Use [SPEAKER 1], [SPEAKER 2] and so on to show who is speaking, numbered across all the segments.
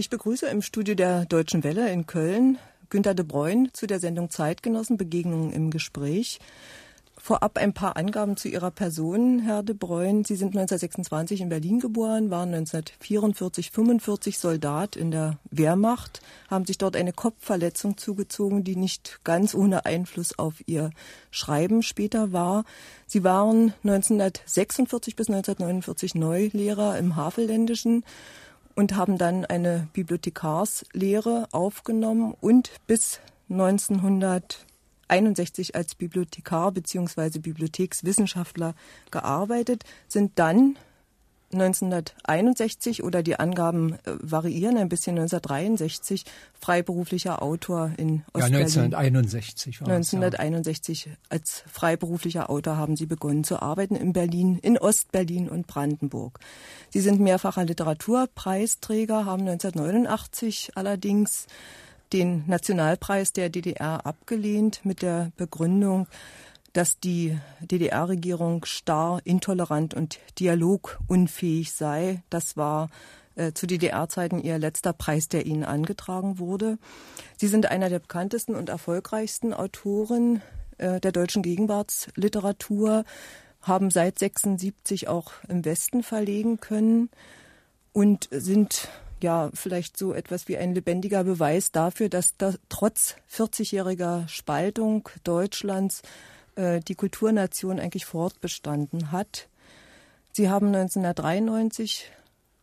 [SPEAKER 1] Ich begrüße im Studio der Deutschen Welle in Köln Günter de Bruyne zu der Sendung Zeitgenossen Begegnungen im Gespräch. Vorab ein paar Angaben zu Ihrer Person, Herr de Bruyne. Sie sind 1926 in Berlin geboren, waren 1944, 45 Soldat in der Wehrmacht, haben sich dort eine Kopfverletzung zugezogen, die nicht ganz ohne Einfluss auf Ihr Schreiben später war. Sie waren 1946 bis 1949 Neulehrer im Havelländischen und haben dann eine Bibliothekarslehre aufgenommen und bis 1961 als Bibliothekar bzw. Bibliothekswissenschaftler gearbeitet, sind dann 1961 oder die Angaben äh, variieren ein bisschen 1963 freiberuflicher Autor in
[SPEAKER 2] Ostberlin. Ja, 1961
[SPEAKER 1] war 1961 ja. als freiberuflicher Autor haben Sie begonnen zu arbeiten in Berlin, in Ostberlin und Brandenburg. Sie sind mehrfacher Literaturpreisträger, haben 1989 allerdings den Nationalpreis der DDR abgelehnt mit der Begründung, dass die DDR-Regierung starr, intolerant und dialogunfähig sei. Das war äh, zu DDR-Zeiten ihr letzter Preis, der ihnen angetragen wurde. Sie sind einer der bekanntesten und erfolgreichsten Autoren äh, der deutschen Gegenwartsliteratur, haben seit 76 auch im Westen verlegen können und sind ja vielleicht so etwas wie ein lebendiger Beweis dafür, dass da trotz 40-jähriger Spaltung Deutschlands äh, die Kulturnation eigentlich fortbestanden hat. Sie haben 1993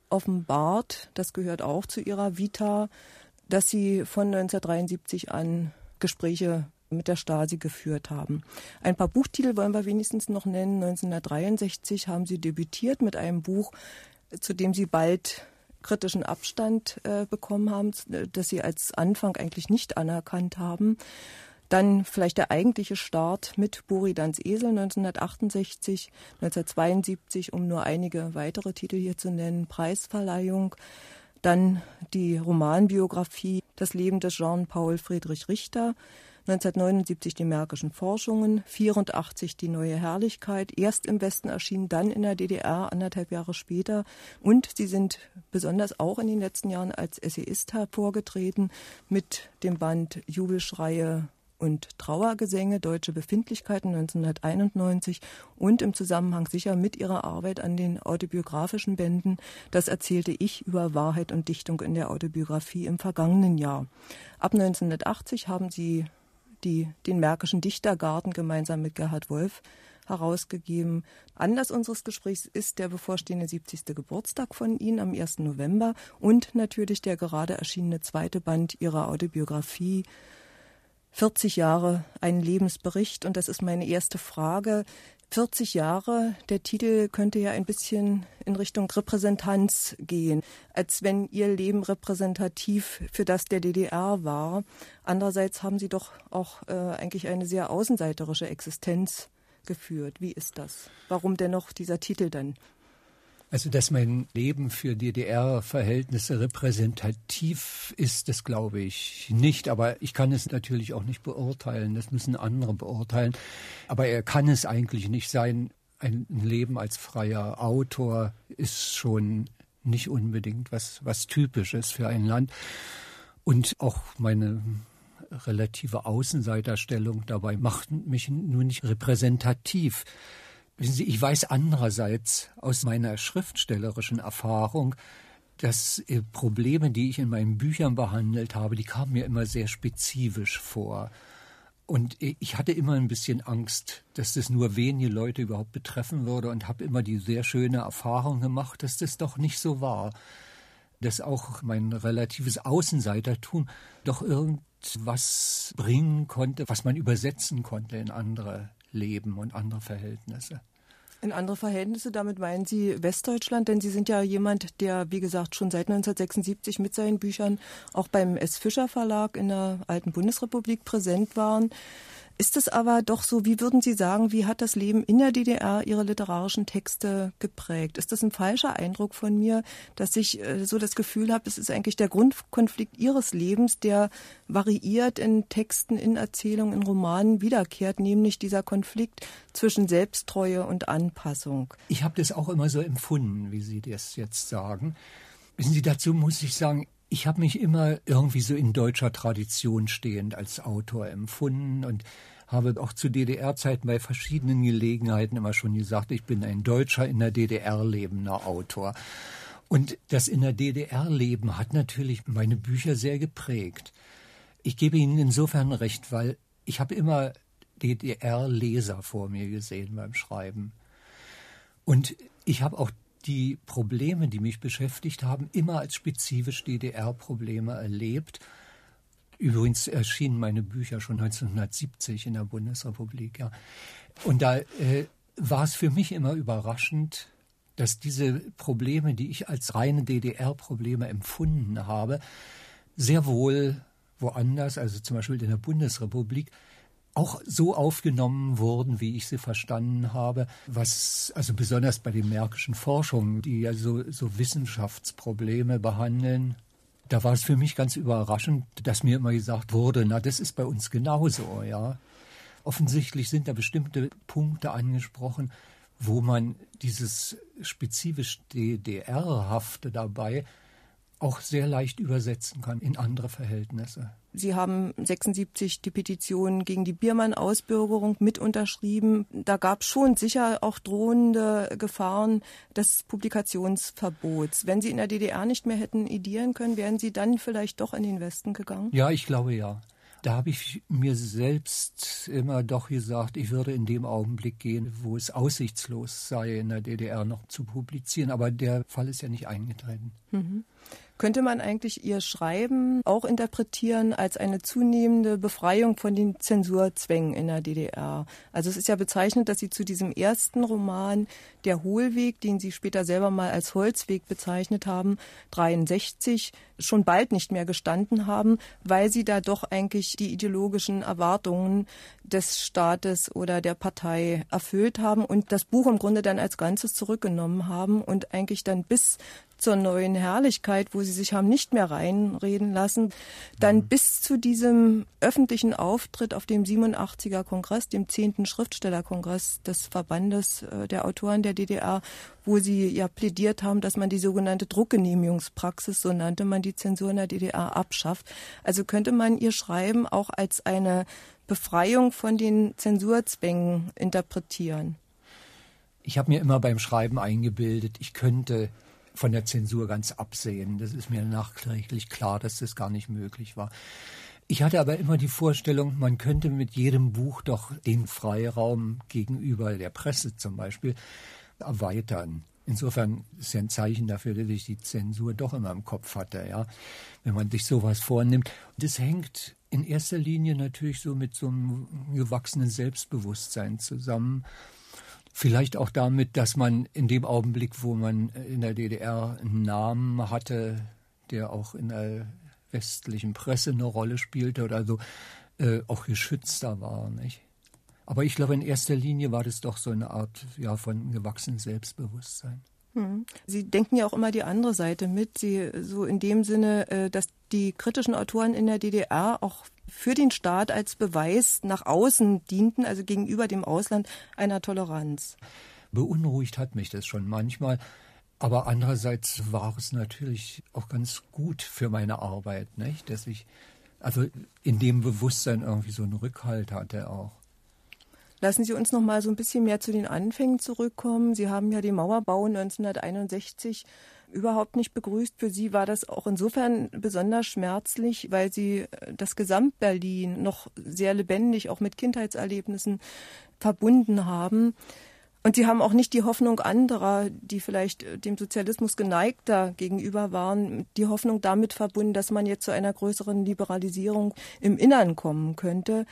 [SPEAKER 1] offenbart, das gehört auch zu ihrer Vita, dass sie von 1973 an Gespräche mit der Stasi geführt haben. Ein paar Buchtitel wollen wir wenigstens noch nennen. 1963 haben sie debütiert mit einem Buch, zu dem sie bald kritischen Abstand äh, bekommen haben, das sie als Anfang eigentlich nicht anerkannt haben. Dann vielleicht der eigentliche Start mit Buridans Esel 1968, 1972, um nur einige weitere Titel hier zu nennen, Preisverleihung. Dann die Romanbiografie Das Leben des Jean-Paul Friedrich Richter. 1979 die Märkischen Forschungen, 84 die Neue Herrlichkeit, erst im Westen erschienen, dann in der DDR anderthalb Jahre später. Und sie sind besonders auch in den letzten Jahren als Essayist hervorgetreten mit dem Band Jubelschreie und Trauergesänge, deutsche Befindlichkeiten 1991 und im Zusammenhang sicher mit ihrer Arbeit an den autobiografischen Bänden, das erzählte ich über Wahrheit und Dichtung in der Autobiografie im vergangenen Jahr. Ab 1980 haben sie die, den Märkischen Dichtergarten gemeinsam mit Gerhard Wolf herausgegeben. Anlass unseres Gesprächs ist der bevorstehende 70. Geburtstag von Ihnen am 1. November und natürlich der gerade erschienene zweite Band Ihrer Autobiografie 40 Jahre ein Lebensbericht und das ist meine erste Frage. 40 Jahre, der Titel könnte ja ein bisschen in Richtung Repräsentanz gehen, als wenn Ihr Leben repräsentativ für das der DDR war. Andererseits haben Sie doch auch äh, eigentlich eine sehr außenseiterische Existenz geführt. Wie ist das? Warum dennoch dieser Titel dann?
[SPEAKER 2] Also, dass mein Leben für DDR-Verhältnisse repräsentativ ist, das glaube ich nicht. Aber ich kann es natürlich auch nicht beurteilen. Das müssen andere beurteilen. Aber er kann es eigentlich nicht sein. Ein Leben als freier Autor ist schon nicht unbedingt was, was Typisches für ein Land. Und auch meine relative Außenseiterstellung dabei macht mich nur nicht repräsentativ. Wissen Sie, ich weiß andererseits aus meiner schriftstellerischen Erfahrung, dass äh, Probleme, die ich in meinen Büchern behandelt habe, die kamen mir immer sehr spezifisch vor. Und äh, ich hatte immer ein bisschen Angst, dass das nur wenige Leute überhaupt betreffen würde und habe immer die sehr schöne Erfahrung gemacht, dass das doch nicht so war. Dass auch mein relatives Außenseitertum doch irgendwas bringen konnte, was man übersetzen konnte in andere Leben und andere Verhältnisse.
[SPEAKER 1] In andere Verhältnisse, damit meinen Sie Westdeutschland, denn Sie sind ja jemand, der, wie gesagt, schon seit 1976 mit seinen Büchern auch beim S. Fischer Verlag in der alten Bundesrepublik präsent waren. Ist es aber doch so, wie würden Sie sagen, wie hat das Leben in der DDR Ihre literarischen Texte geprägt? Ist das ein falscher Eindruck von mir, dass ich äh, so das Gefühl habe, es ist eigentlich der Grundkonflikt Ihres Lebens, der variiert in Texten, in Erzählungen, in Romanen wiederkehrt, nämlich dieser Konflikt zwischen Selbsttreue und Anpassung?
[SPEAKER 2] Ich habe das auch immer so empfunden, wie Sie das jetzt sagen. Wissen Sie, dazu muss ich sagen, ich habe mich immer irgendwie so in deutscher Tradition stehend als Autor empfunden und habe auch zu DDR-Zeiten bei verschiedenen Gelegenheiten immer schon gesagt, ich bin ein Deutscher in der DDR lebender Autor. Und das in der DDR leben hat natürlich meine Bücher sehr geprägt. Ich gebe Ihnen insofern recht, weil ich habe immer DDR-Leser vor mir gesehen beim Schreiben. Und ich habe auch die Probleme, die mich beschäftigt haben, immer als spezifisch DDR-Probleme erlebt. Übrigens erschienen meine Bücher schon 1970 in der Bundesrepublik. Ja. Und da äh, war es für mich immer überraschend, dass diese Probleme, die ich als reine DDR-Probleme empfunden habe, sehr wohl woanders, also zum Beispiel in der Bundesrepublik, auch so aufgenommen wurden, wie ich sie verstanden habe, was also besonders bei den märkischen Forschungen, die ja so, so Wissenschaftsprobleme behandeln, da war es für mich ganz überraschend, dass mir immer gesagt wurde, na, das ist bei uns genauso, ja. Offensichtlich sind da bestimmte Punkte angesprochen, wo man dieses spezifisch DDR-hafte dabei auch sehr leicht übersetzen kann in andere Verhältnisse.
[SPEAKER 1] Sie haben 76 die Petition gegen die Biermann-Ausbürgerung mit unterschrieben. Da gab es schon sicher auch drohende Gefahren des Publikationsverbots. Wenn Sie in der DDR nicht mehr hätten idieren können, wären Sie dann vielleicht doch in den Westen gegangen?
[SPEAKER 2] Ja, ich glaube ja. Da habe ich mir selbst immer doch gesagt, ich würde in dem Augenblick gehen, wo es aussichtslos sei, in der DDR noch zu publizieren. Aber der Fall ist ja nicht eingetreten. Mhm.
[SPEAKER 1] Könnte man eigentlich Ihr Schreiben auch interpretieren als eine zunehmende Befreiung von den Zensurzwängen in der DDR? Also es ist ja bezeichnet, dass Sie zu diesem ersten Roman, Der Hohlweg, den Sie später selber mal als Holzweg bezeichnet haben, 63, schon bald nicht mehr gestanden haben, weil Sie da doch eigentlich die ideologischen Erwartungen des Staates oder der Partei erfüllt haben und das Buch im Grunde dann als Ganzes zurückgenommen haben und eigentlich dann bis zur neuen Herrlichkeit, wo sie sich haben nicht mehr reinreden lassen, dann mhm. bis zu diesem öffentlichen Auftritt auf dem 87er Kongress, dem 10. Schriftstellerkongress des Verbandes äh, der Autoren der DDR, wo sie ja plädiert haben, dass man die sogenannte Druckgenehmigungspraxis, so nannte man die Zensur in der DDR, abschafft. Also könnte man ihr Schreiben auch als eine Befreiung von den Zensurzwängen interpretieren.
[SPEAKER 2] Ich habe mir immer beim Schreiben eingebildet, ich könnte von der Zensur ganz absehen. Das ist mir nachträglich klar, dass das gar nicht möglich war. Ich hatte aber immer die Vorstellung, man könnte mit jedem Buch doch den Freiraum gegenüber der Presse zum Beispiel erweitern. Insofern ist ja ein Zeichen dafür, dass ich die Zensur doch immer im Kopf hatte, ja, wenn man sich sowas vornimmt. Das hängt in erster Linie natürlich so mit so einem gewachsenen Selbstbewusstsein zusammen. Vielleicht auch damit, dass man in dem Augenblick, wo man in der DDR einen Namen hatte, der auch in der westlichen Presse eine Rolle spielte oder so, äh, auch geschützter war. Nicht? Aber ich glaube, in erster Linie war das doch so eine Art ja, von gewachsenem Selbstbewusstsein.
[SPEAKER 1] Hm. Sie denken ja auch immer die andere Seite mit, Sie so in dem Sinne, äh, dass die kritischen Autoren in der DDR auch für den Staat als Beweis nach außen dienten, also gegenüber dem Ausland einer Toleranz.
[SPEAKER 2] Beunruhigt hat mich das schon manchmal. Aber andererseits war es natürlich auch ganz gut für meine Arbeit, nicht? dass ich also in dem Bewusstsein irgendwie so einen Rückhalt hatte auch.
[SPEAKER 1] Lassen Sie uns noch mal so ein bisschen mehr zu den Anfängen zurückkommen. Sie haben ja den Mauerbau 1961 überhaupt nicht begrüßt. Für Sie war das auch insofern besonders schmerzlich, weil Sie äh, das Gesamtberlin noch sehr lebendig auch mit Kindheitserlebnissen verbunden haben. Und sie haben auch nicht die Hoffnung anderer, die vielleicht äh, dem Sozialismus geneigter gegenüber waren, die Hoffnung damit verbunden, dass man jetzt zu einer größeren Liberalisierung im Innern kommen könnte.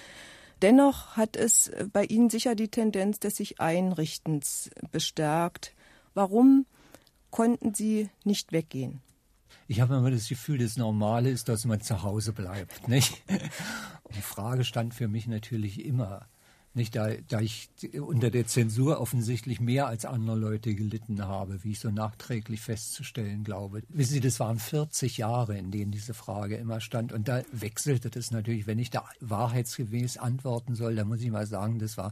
[SPEAKER 1] Dennoch hat es äh, bei Ihnen sicher die Tendenz des sich Einrichtens bestärkt. Warum konnten Sie nicht weggehen?
[SPEAKER 2] Ich habe immer das Gefühl, das Normale ist, dass man zu Hause bleibt. Nicht? Die Frage stand für mich natürlich immer, nicht, da, da ich unter der Zensur offensichtlich mehr als andere Leute gelitten habe, wie ich so nachträglich festzustellen glaube. Wissen Sie, das waren 40 Jahre, in denen diese Frage immer stand. Und da wechselte das natürlich. Wenn ich da wahrheitsgemäß antworten soll, dann muss ich mal sagen, das war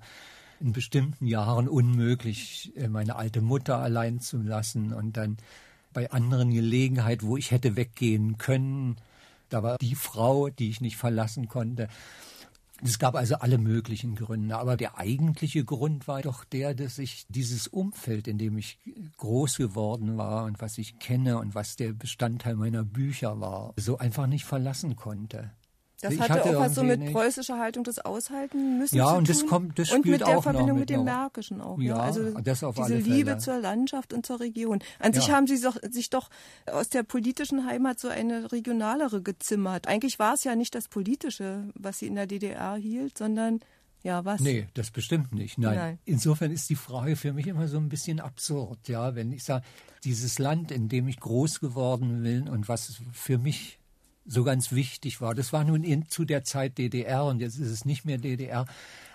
[SPEAKER 2] in bestimmten Jahren unmöglich, äh, meine alte Mutter allein zu lassen und dann bei anderen Gelegenheiten, wo ich hätte weggehen können. Da war die Frau, die ich nicht verlassen konnte. Es gab also alle möglichen Gründe, aber der eigentliche Grund war doch der, dass ich dieses Umfeld, in dem ich groß geworden war und was ich kenne und was der Bestandteil meiner Bücher war, so einfach nicht verlassen konnte.
[SPEAKER 1] Das hatte, hatte, auch was so mit nicht. preußischer Haltung des Aushalten müssen
[SPEAKER 2] ja,
[SPEAKER 1] zu
[SPEAKER 2] und
[SPEAKER 1] tun.
[SPEAKER 2] das kommt, das
[SPEAKER 1] und mit der Verbindung
[SPEAKER 2] mit,
[SPEAKER 1] mit dem Märkischen auch. Ja,
[SPEAKER 2] ja.
[SPEAKER 1] also
[SPEAKER 2] das
[SPEAKER 1] diese Liebe zur Landschaft und zur Region. An ja. sich haben sie doch, sich doch aus der politischen Heimat so eine regionalere gezimmert. Eigentlich war es ja nicht das Politische, was sie in der DDR hielt, sondern ja, was?
[SPEAKER 2] Nee, das bestimmt nicht. Nein. Nein. Insofern ist die Frage für mich immer so ein bisschen absurd, ja, wenn ich sage, dieses Land, in dem ich groß geworden bin und was für mich so ganz wichtig war. Das war nun in, zu der Zeit DDR und jetzt ist es nicht mehr DDR.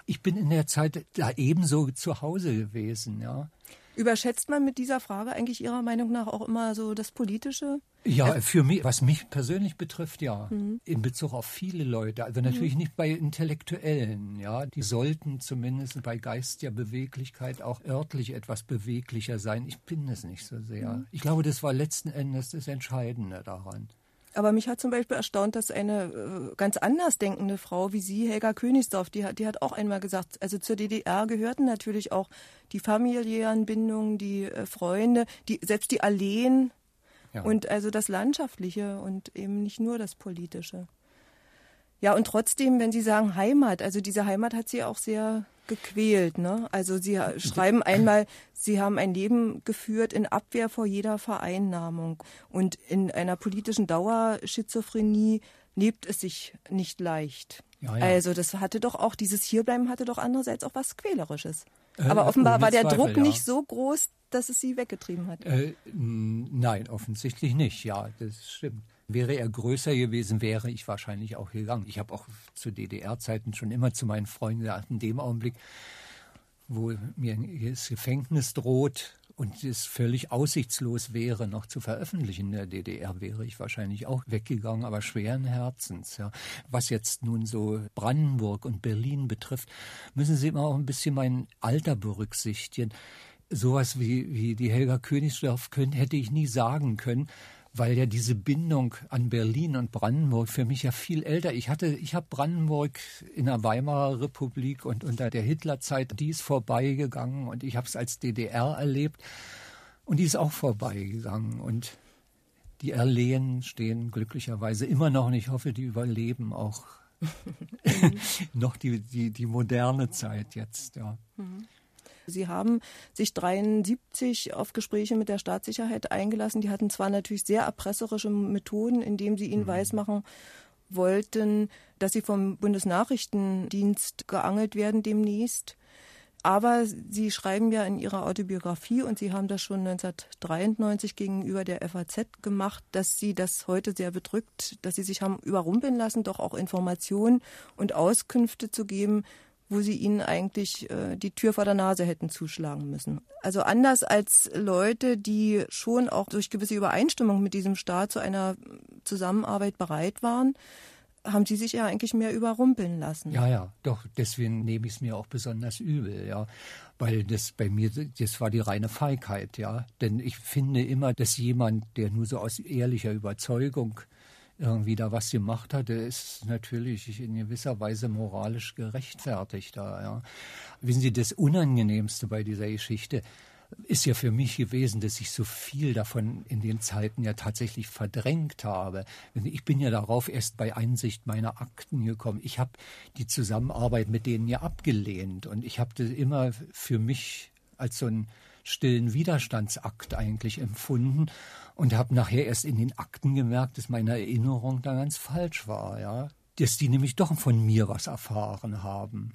[SPEAKER 2] Ich bin in der Zeit da ebenso zu Hause gewesen, ja.
[SPEAKER 1] Überschätzt man mit dieser Frage eigentlich Ihrer Meinung nach auch immer so das Politische?
[SPEAKER 2] Ja, für mich, was mich persönlich betrifft, ja. Mhm. In Bezug auf viele Leute. Also natürlich mhm. nicht bei Intellektuellen, ja. Die sollten zumindest bei geistiger Beweglichkeit auch örtlich etwas beweglicher sein. Ich bin es nicht so sehr. Mhm. Ich glaube, das war letzten Endes das Entscheidende daran.
[SPEAKER 1] Aber mich hat zum Beispiel erstaunt, dass eine äh, ganz anders denkende Frau wie Sie, Helga Königsdorf, die hat, die hat auch einmal gesagt, also zur DDR gehörten natürlich auch die familiären Bindungen, die äh, Freunde, die, selbst die Alleen ja. und also das Landschaftliche und eben nicht nur das Politische. Ja, und trotzdem, wenn Sie sagen Heimat, also diese Heimat hat Sie auch sehr gequält. Ne? Also Sie schreiben einmal, Sie haben ein Leben geführt in Abwehr vor jeder Vereinnahmung. Und in einer politischen Dauerschizophrenie lebt es sich nicht leicht. Ja, ja. Also das hatte doch auch, dieses Hierbleiben hatte doch andererseits auch was Quälerisches. Äh, Aber offenbar war der Zweifel, Druck ja. nicht so groß, dass es Sie weggetrieben hat.
[SPEAKER 2] Äh, nein, offensichtlich nicht. Ja, das stimmt. Wäre er größer gewesen, wäre ich wahrscheinlich auch gegangen. Ich habe auch zu DDR-Zeiten schon immer zu meinen Freunden gesagt, in dem Augenblick, wo mir das Gefängnis droht und es völlig aussichtslos wäre, noch zu veröffentlichen in der DDR, wäre ich wahrscheinlich auch weggegangen, aber schweren Herzens. Ja. Was jetzt nun so Brandenburg und Berlin betrifft, müssen Sie immer auch ein bisschen mein Alter berücksichtigen. Sowas wie, wie die Helga Königsdorf können, hätte ich nie sagen können weil ja diese Bindung an Berlin und Brandenburg für mich ja viel älter. Ich hatte, ich habe Brandenburg in der Weimarer Republik und unter der Hitlerzeit, die ist vorbeigegangen und ich habe es als DDR erlebt und die ist auch vorbeigegangen und die Erlehen stehen glücklicherweise immer noch und ich hoffe, die überleben auch noch die, die, die moderne Zeit jetzt, ja. Mhm.
[SPEAKER 1] Sie haben sich 73 auf Gespräche mit der Staatssicherheit eingelassen. Die hatten zwar natürlich sehr erpresserische Methoden, indem sie ihnen mhm. weismachen wollten, dass sie vom Bundesnachrichtendienst geangelt werden demnächst. Aber Sie schreiben ja in Ihrer Autobiografie, und Sie haben das schon 1993 gegenüber der FAZ gemacht, dass Sie das heute sehr bedrückt, dass Sie sich haben überrumpeln lassen, doch auch Informationen und Auskünfte zu geben, wo sie ihnen eigentlich äh, die Tür vor der Nase hätten zuschlagen müssen. Also anders als Leute, die schon auch durch gewisse Übereinstimmung mit diesem Staat zu einer Zusammenarbeit bereit waren, haben sie sich ja eigentlich mehr überrumpeln lassen.
[SPEAKER 2] Ja, ja, doch, deswegen nehme ich es mir auch besonders übel, ja. Weil das bei mir, das war die reine Feigheit, ja. Denn ich finde immer, dass jemand, der nur so aus ehrlicher Überzeugung irgendwie da was gemacht hat, der ist natürlich in gewisser Weise moralisch gerechtfertigter. Ja. Wissen Sie, das Unangenehmste bei dieser Geschichte ist ja für mich gewesen, dass ich so viel davon in den Zeiten ja tatsächlich verdrängt habe. Ich bin ja darauf erst bei Einsicht meiner Akten gekommen. Ich habe die Zusammenarbeit mit denen ja abgelehnt und ich habe das immer für mich als so einen stillen Widerstandsakt eigentlich empfunden und habe nachher erst in den Akten gemerkt, dass meine Erinnerung da ganz falsch war, ja. Dass die nämlich doch von mir was erfahren haben.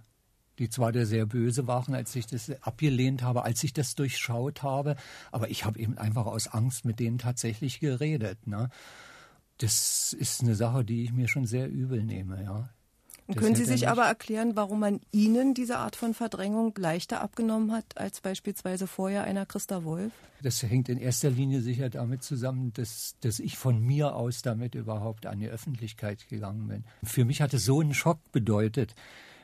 [SPEAKER 2] Die zwar der sehr böse waren, als ich das abgelehnt habe, als ich das durchschaut habe, aber ich habe eben einfach aus Angst mit denen tatsächlich geredet. Ne? Das ist eine Sache, die ich mir schon sehr übel nehme, ja.
[SPEAKER 1] Und können Sie sich aber erklären, warum man Ihnen diese Art von Verdrängung leichter abgenommen hat als beispielsweise vorher einer Christa Wolf?
[SPEAKER 2] Das hängt in erster Linie sicher damit zusammen, dass, dass ich von mir aus damit überhaupt an die Öffentlichkeit gegangen bin. Für mich hat es so einen Schock bedeutet,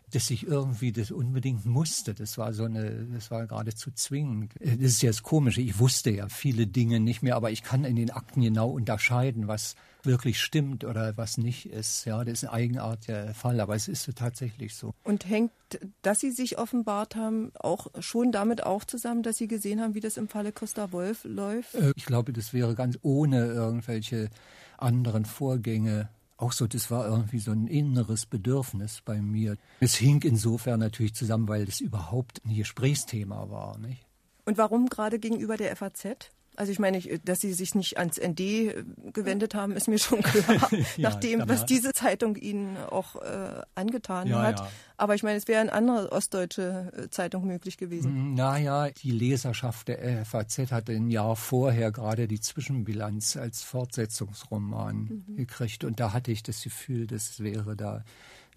[SPEAKER 2] dass ich irgendwie das unbedingt musste. Das war so eine, das war geradezu zwingend. Das ist ja das Komische. Ich wusste ja viele Dinge nicht mehr, aber ich kann in den Akten genau unterscheiden, was wirklich stimmt oder was nicht ist. Ja, das ist eine Eigenart der Fall, aber es ist tatsächlich so.
[SPEAKER 1] Und hängt, dass Sie sich offenbart haben, auch schon damit auch zusammen, dass Sie gesehen haben, wie das im Falle Costa Wolf läuft?
[SPEAKER 2] Äh, ich glaube, das wäre ganz ohne irgendwelche anderen Vorgänge auch so, das war irgendwie so ein inneres Bedürfnis bei mir. Es hing insofern natürlich zusammen, weil das überhaupt ein Gesprächsthema war. Nicht?
[SPEAKER 1] Und warum gerade gegenüber der FAZ? Also ich meine, dass Sie sich nicht ans ND äh, gewendet haben, ist mir schon klar, ja, nachdem, was diese Zeitung Ihnen auch äh, angetan ja, hat. Ja. Aber ich meine, es wäre eine andere ostdeutsche äh, Zeitung möglich gewesen.
[SPEAKER 2] Hm, naja, die Leserschaft der FAZ hatte ein Jahr vorher gerade die Zwischenbilanz als Fortsetzungsroman mhm. gekriegt. Und da hatte ich das Gefühl, das wäre da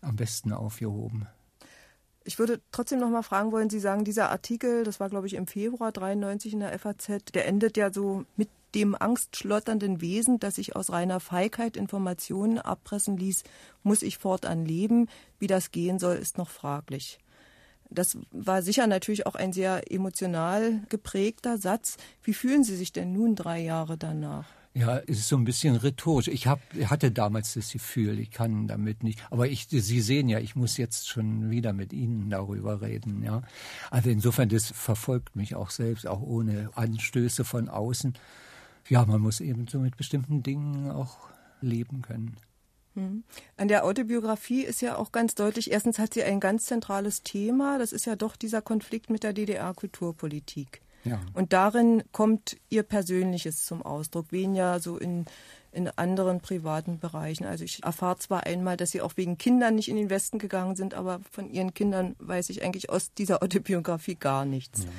[SPEAKER 2] am besten aufgehoben.
[SPEAKER 1] Ich würde trotzdem noch mal fragen wollen, Sie sagen, dieser Artikel, das war glaube ich im Februar 93 in der FAZ, der endet ja so mit dem angstschlotternden Wesen, das sich aus reiner Feigheit Informationen abpressen ließ, muss ich fortan leben. Wie das gehen soll, ist noch fraglich. Das war sicher natürlich auch ein sehr emotional geprägter Satz. Wie fühlen Sie sich denn nun drei Jahre danach?
[SPEAKER 2] Ja, es ist so ein bisschen rhetorisch. Ich hab, hatte damals das Gefühl, ich kann damit nicht. Aber ich, Sie sehen ja, ich muss jetzt schon wieder mit Ihnen darüber reden. Ja, also insofern das verfolgt mich auch selbst, auch ohne Anstöße von außen. Ja, man muss eben so mit bestimmten Dingen auch leben können.
[SPEAKER 1] Hm. An der Autobiografie ist ja auch ganz deutlich, erstens hat sie ein ganz zentrales Thema, das ist ja doch dieser Konflikt mit der DDR-Kulturpolitik. Ja. Und darin kommt ihr Persönliches zum Ausdruck, weniger so in, in anderen privaten Bereichen. Also ich erfahre zwar einmal, dass sie auch wegen Kindern nicht in den Westen gegangen sind, aber von ihren Kindern weiß ich eigentlich aus dieser Autobiografie gar nichts. Ja.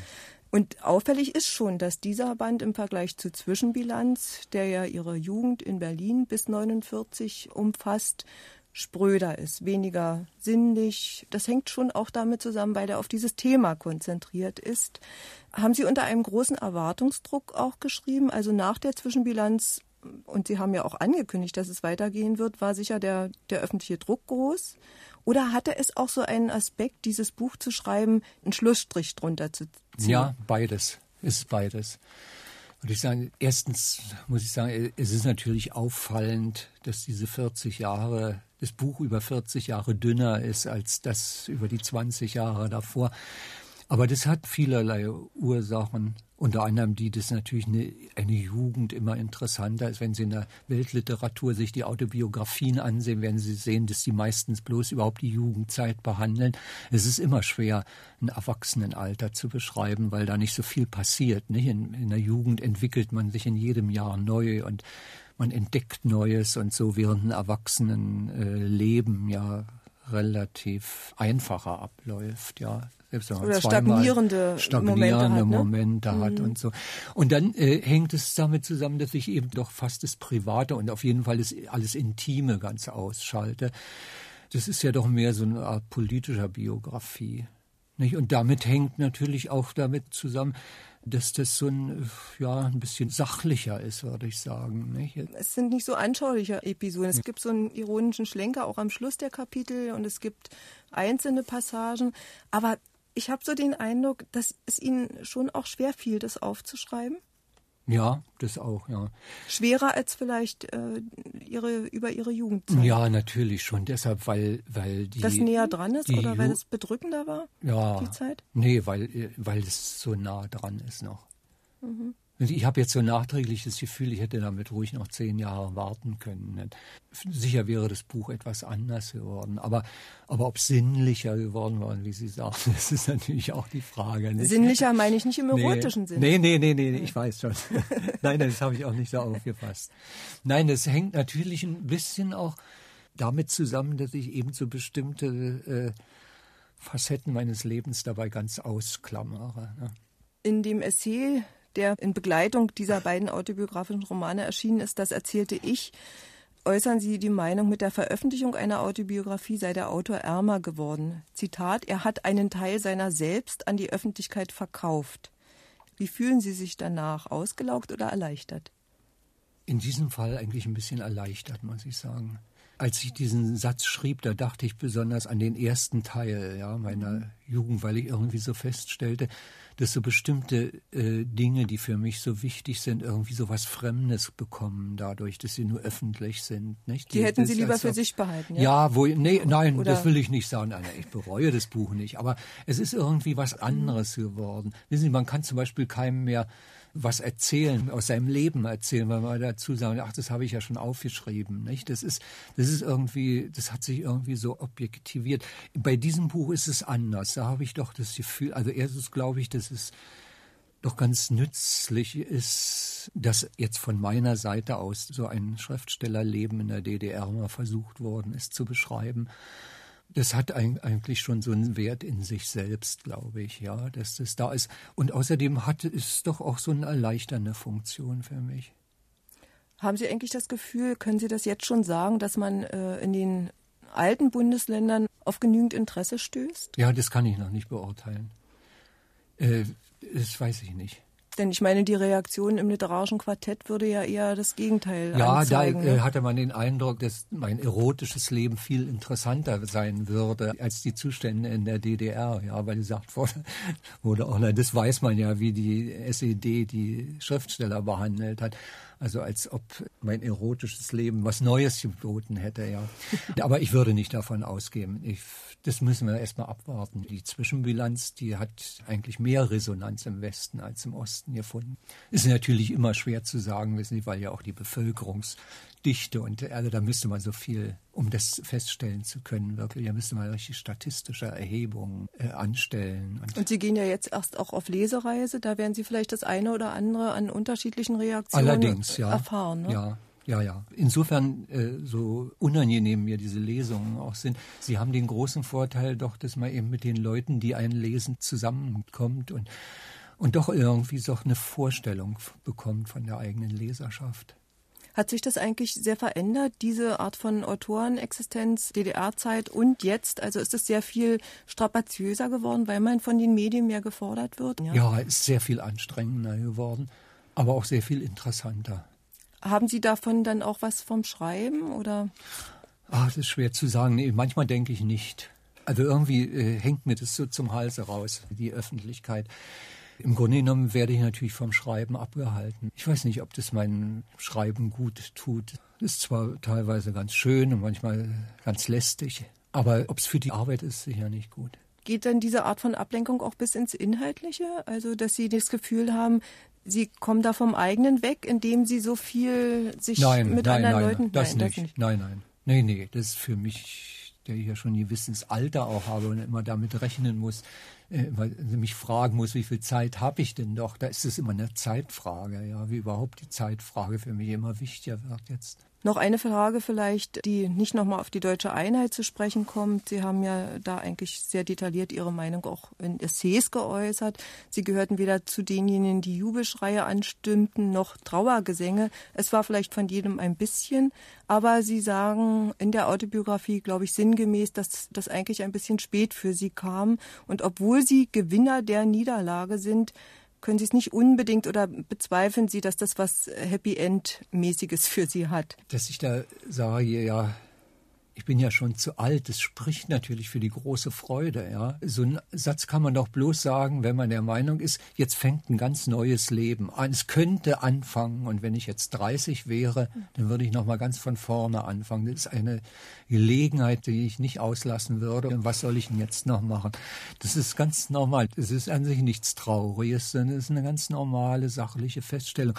[SPEAKER 1] Und auffällig ist schon, dass dieser Band im Vergleich zu Zwischenbilanz, der ja ihre Jugend in Berlin bis 49 umfasst, spröder ist, weniger sinnlich. Das hängt schon auch damit zusammen, weil er auf dieses Thema konzentriert ist. Haben Sie unter einem großen Erwartungsdruck auch geschrieben? Also nach der Zwischenbilanz, und Sie haben ja auch angekündigt, dass es weitergehen wird, war sicher der, der öffentliche Druck groß? Oder hatte es auch so einen Aspekt, dieses Buch zu schreiben, einen Schlussstrich drunter zu ziehen?
[SPEAKER 2] Ja, beides. Ist beides. Und ich sage, erstens muss ich sagen, es ist natürlich auffallend, dass diese 40 Jahre das Buch über 40 Jahre dünner ist als das über die 20 Jahre davor. Aber das hat vielerlei Ursachen, unter anderem die, dass natürlich eine, eine Jugend immer interessanter ist. Wenn Sie in der Weltliteratur sich die Autobiografien ansehen, werden Sie sehen, dass die meistens bloß überhaupt die Jugendzeit behandeln. Es ist immer schwer, ein Erwachsenenalter zu beschreiben, weil da nicht so viel passiert. Nicht? In, in der Jugend entwickelt man sich in jedem Jahr neu und man entdeckt Neues und so während ein Erwachsenenleben äh, ja relativ einfacher abläuft, ja.
[SPEAKER 1] Selbst wenn man Oder stagnierende,
[SPEAKER 2] stagnierende
[SPEAKER 1] Momente,
[SPEAKER 2] Momente hat, ne? hat mhm. und so. Und dann äh, hängt es damit zusammen, dass ich eben doch fast das Private und auf jeden Fall das alles Intime ganz ausschalte. Das ist ja doch mehr so eine Art politischer Biografie. Nicht? Und damit hängt natürlich auch damit zusammen, dass das so ein, ja, ein bisschen sachlicher ist, würde ich sagen. Nicht?
[SPEAKER 1] Es sind nicht so anschauliche Episoden. Es gibt so einen ironischen Schlenker auch am Schluss der Kapitel und es gibt einzelne Passagen. Aber ich habe so den Eindruck, dass es Ihnen schon auch schwer fiel, das aufzuschreiben.
[SPEAKER 2] Ja, das auch, ja.
[SPEAKER 1] Schwerer als vielleicht äh, ihre über ihre Jugendzeit.
[SPEAKER 2] Ja, natürlich schon. Deshalb, weil weil die
[SPEAKER 1] das näher dran ist oder weil es bedrückender war.
[SPEAKER 2] Ja.
[SPEAKER 1] Die Zeit.
[SPEAKER 2] Nee, weil weil es so nah dran ist noch. Mhm. Ich habe jetzt so nachträglich das Gefühl, ich hätte damit ruhig noch zehn Jahre warten können. Sicher wäre das Buch etwas anders geworden. Aber, aber ob sinnlicher geworden war, wie Sie sagen, das ist natürlich auch die Frage.
[SPEAKER 1] Nicht? Sinnlicher meine ich nicht im erotischen
[SPEAKER 2] nee.
[SPEAKER 1] Sinne.
[SPEAKER 2] Nee, nee, nee, nee, ich weiß schon. Nein, das habe ich auch nicht so aufgefasst. Nein, das hängt natürlich ein bisschen auch damit zusammen, dass ich eben so bestimmte äh, Facetten meines Lebens dabei ganz ausklammere. Ne?
[SPEAKER 1] In dem Essay der in Begleitung dieser beiden autobiografischen Romane erschienen ist, das erzählte ich, äußern Sie die Meinung, mit der Veröffentlichung einer Autobiografie sei der Autor ärmer geworden. Zitat, er hat einen Teil seiner selbst an die Öffentlichkeit verkauft. Wie fühlen Sie sich danach? Ausgelaugt oder erleichtert?
[SPEAKER 2] In diesem Fall eigentlich ein bisschen erleichtert, muss ich sagen. als ich diesen Satz schrieb, da dachte ich besonders an den ersten Teil ja, meiner Jugend, weil ich irgendwie so feststellte, dass so bestimmte äh, Dinge, die für mich so wichtig sind, irgendwie so was Fremdes bekommen, dadurch, dass sie nur öffentlich sind. Nicht?
[SPEAKER 1] Die, die hätten Sie lieber für sich behalten.
[SPEAKER 2] Ja, ja wo, nee, nein, Oder? das will ich nicht sagen. Nein, ich bereue das Buch nicht. Aber es ist irgendwie was anderes geworden. Wissen Sie, man kann zum Beispiel keinem mehr was erzählen, aus seinem Leben erzählen, weil man dazu sagen, ach, das habe ich ja schon aufgeschrieben, nicht? Das ist, das ist irgendwie, das hat sich irgendwie so objektiviert. Bei diesem Buch ist es anders. Da habe ich doch das Gefühl, also erstens glaube ich, dass es doch ganz nützlich ist, dass jetzt von meiner Seite aus so ein Schriftstellerleben in der DDR mal versucht worden ist zu beschreiben das hat eigentlich schon so einen Wert in sich selbst, glaube ich, ja, dass das da ist. Und außerdem hat es doch auch so eine erleichternde Funktion für mich.
[SPEAKER 1] Haben Sie eigentlich das Gefühl, können Sie das jetzt schon sagen, dass man äh, in den alten Bundesländern auf genügend Interesse stößt?
[SPEAKER 2] Ja, das kann ich noch nicht beurteilen. Äh, das weiß ich nicht.
[SPEAKER 1] Denn ich meine, die Reaktion im literarischen Quartett würde ja eher das Gegenteil
[SPEAKER 2] ja,
[SPEAKER 1] anzeigen.
[SPEAKER 2] Ja, da äh, hatte man den Eindruck, dass mein erotisches Leben viel interessanter sein würde als die Zustände in der DDR. Ja, weil gesagt wurde, wurde auch, das weiß man ja, wie die SED die Schriftsteller behandelt hat. Also als ob mein erotisches Leben was Neues geboten hätte, ja. Aber ich würde nicht davon ausgehen. Ich, das müssen wir erstmal abwarten. Die Zwischenbilanz, die hat eigentlich mehr Resonanz im Westen als im Osten gefunden. Ist natürlich immer schwer zu sagen, wissen Sie, weil ja auch die Bevölkerungs Dichte und also da müsste man so viel, um das feststellen zu können, wirklich, da müsste man richtig statistische Erhebungen äh, anstellen.
[SPEAKER 1] Und, und, Sie gehen ja jetzt erst auch auf Lesereise, da werden Sie vielleicht das eine oder andere an unterschiedlichen Reaktionen
[SPEAKER 2] Allerdings, ja,
[SPEAKER 1] erfahren.
[SPEAKER 2] Ne? Ja. Ja, ja. Insofern, äh, so unangenehm mir diese Lesungen auch sind, sie haben den großen Vorteil doch, dass man eben mit den Leuten, die einen lesen, zusammenkommt und, und doch irgendwie so eine Vorstellung bekommt von der eigenen Leserschaft.
[SPEAKER 1] Hat sich das eigentlich sehr verändert, diese Art von Autorenexistenz, DDR-Zeit und jetzt? Also ist es sehr viel strapaziöser geworden, weil man von den Medien mehr gefordert wird?
[SPEAKER 2] Ja, ja ist sehr viel anstrengender geworden, aber auch sehr viel interessanter.
[SPEAKER 1] Haben Sie davon dann auch was vom Schreiben oder?
[SPEAKER 2] Ach, das ist schwer zu sagen. Nee, manchmal denke ich nicht. Also irgendwie äh, hängt mir das so zum Halse raus, die Öffentlichkeit. Im Grunde genommen werde ich natürlich vom Schreiben abgehalten. Ich weiß nicht, ob das mein Schreiben gut tut. Ist zwar teilweise ganz schön und manchmal ganz lästig, aber ob es für die Arbeit ist, sicher nicht gut.
[SPEAKER 1] Geht dann diese Art von Ablenkung auch bis ins Inhaltliche? Also, dass Sie das Gefühl haben, Sie kommen da vom eigenen weg, indem Sie so viel sich
[SPEAKER 2] nein,
[SPEAKER 1] mit
[SPEAKER 2] nein,
[SPEAKER 1] anderen
[SPEAKER 2] nein,
[SPEAKER 1] Leuten...
[SPEAKER 2] Das, nein, nicht. das nicht. Nein, nein. Nee, nee, das ist für mich der ich ja schon ein gewisses Alter auch habe und immer damit rechnen muss, äh, mich fragen muss, wie viel Zeit habe ich denn doch? Da ist es immer eine Zeitfrage, ja, wie überhaupt die Zeitfrage für mich immer wichtiger wird jetzt.
[SPEAKER 1] Noch eine Frage vielleicht, die nicht nochmal auf die deutsche Einheit zu sprechen kommt. Sie haben ja da eigentlich sehr detailliert Ihre Meinung auch in Essays geäußert. Sie gehörten weder zu denjenigen, die Jubelschreie anstimmten, noch Trauergesänge. Es war vielleicht von jedem ein bisschen, aber Sie sagen in der Autobiografie, glaube ich, sinngemäß, dass das eigentlich ein bisschen spät für Sie kam. Und obwohl Sie Gewinner der Niederlage sind, können Sie es nicht unbedingt oder bezweifeln Sie, dass das was Happy End-mäßiges für Sie hat?
[SPEAKER 2] Dass ich da sage, ja, ich bin ja schon zu alt. Das spricht natürlich für die große Freude. Ja, so einen Satz kann man doch bloß sagen, wenn man der Meinung ist, jetzt fängt ein ganz neues Leben an. Es könnte anfangen. Und wenn ich jetzt 30 wäre, dann würde ich noch mal ganz von vorne anfangen. Das ist eine Gelegenheit, die ich nicht auslassen würde. Und was soll ich denn jetzt noch machen? Das ist ganz normal. Das ist an sich nichts Trauriges, sondern es ist eine ganz normale sachliche Feststellung.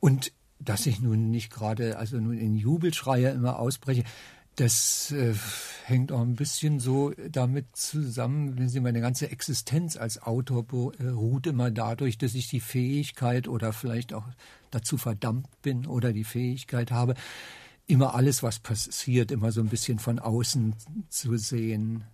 [SPEAKER 2] Und dass ich nun nicht gerade, also nun in Jubelschreie immer ausbreche, das äh, hängt auch ein bisschen so damit zusammen, wenn Sie meine ganze Existenz als Autor beruht immer dadurch, dass ich die Fähigkeit oder vielleicht auch dazu verdammt bin oder die Fähigkeit habe, immer alles, was passiert, immer so ein bisschen von außen zu sehen.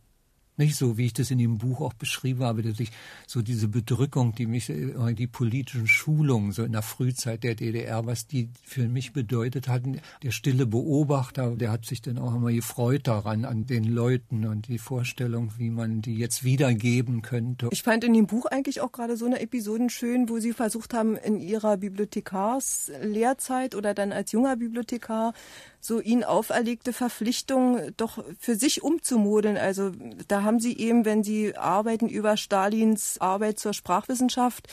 [SPEAKER 2] Nicht so, wie ich das in dem Buch auch beschrieben habe, dass ich so diese Bedrückung, die mich, äh, die politischen Schulungen so in der Frühzeit der DDR, was die für mich bedeutet hatten. Der stille Beobachter, der hat sich dann auch immer gefreut daran, an den Leuten und die Vorstellung, wie man die jetzt wiedergeben könnte.
[SPEAKER 1] Ich fand in dem Buch eigentlich auch gerade so eine Episode schön, wo Sie versucht haben, in Ihrer Bibliothekarslehrzeit oder dann als junger Bibliothekar so ihnen auferlegte Verpflichtung doch für sich umzumodeln. Also da haben sie eben, wenn sie Arbeiten über Stalins Arbeit zur Sprachwissenschaft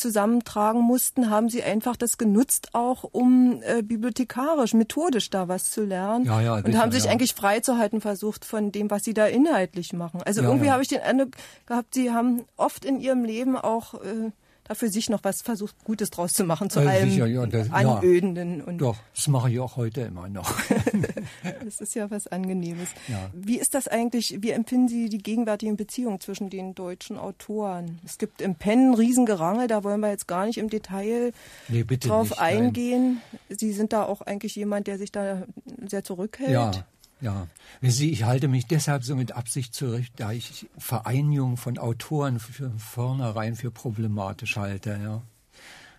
[SPEAKER 1] zusammentragen mussten, haben sie einfach das genutzt, auch um äh, bibliothekarisch, methodisch da was zu lernen. Ja, ja, und haben sich ja. eigentlich freizuhalten versucht von dem, was sie da inhaltlich machen. Also ja, irgendwie habe ich den Eindruck gehabt, sie haben oft in ihrem Leben auch äh, für sich noch was versucht, Gutes draus zu machen, zu allem sicher, ja, das, Anödenden.
[SPEAKER 2] Ja, und doch, das mache ich auch heute immer noch.
[SPEAKER 1] das ist ja was Angenehmes. Ja. Wie ist das eigentlich, wie empfinden Sie die gegenwärtigen Beziehungen zwischen den deutschen Autoren? Es gibt im Pen Riesengerangel, da wollen wir jetzt gar nicht im Detail nee, drauf nicht, eingehen. Nein. Sie sind da auch eigentlich jemand, der sich da sehr zurückhält.
[SPEAKER 2] Ja. Ja, Sie, ich halte mich deshalb so mit Absicht zurück, da ich Vereinigung von Autoren für vornherein für problematisch halte, ja.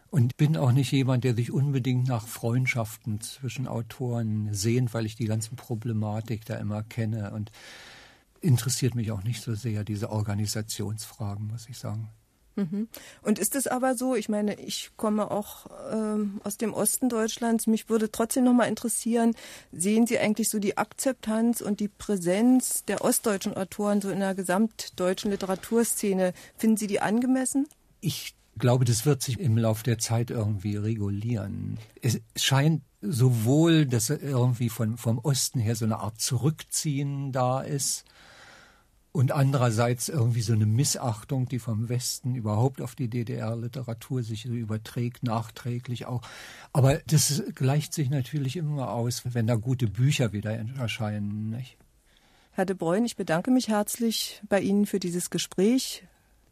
[SPEAKER 2] Und bin auch nicht jemand, der sich unbedingt nach Freundschaften zwischen Autoren sehnt, weil ich die ganzen Problematik da immer kenne und interessiert mich auch nicht so sehr diese Organisationsfragen, muss ich sagen.
[SPEAKER 1] Mhm. Und ist es aber so, ich meine, ich komme auch ähm, aus dem Osten Deutschlands, mich würde trotzdem noch mal interessieren, sehen Sie eigentlich so die Akzeptanz und die Präsenz der ostdeutschen Autoren so in der gesamtdeutschen Literaturszene, finden Sie die angemessen?
[SPEAKER 2] Ich glaube, das wird sich im Laufe der Zeit irgendwie regulieren. Es scheint sowohl, dass irgendwie von, vom Osten her so eine Art Zurückziehen da ist, und andererseits irgendwie so eine Missachtung, die vom Westen überhaupt auf die DDR-Literatur sich überträgt, nachträglich auch. Aber das gleicht sich natürlich immer aus, wenn da gute Bücher wieder erscheinen. Nicht?
[SPEAKER 1] Herr de Bruyne, ich bedanke mich herzlich bei Ihnen für dieses Gespräch.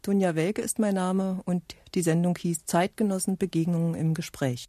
[SPEAKER 1] Tunja Welke ist mein Name und die Sendung hieß Zeitgenossen Begegnungen im Gespräch.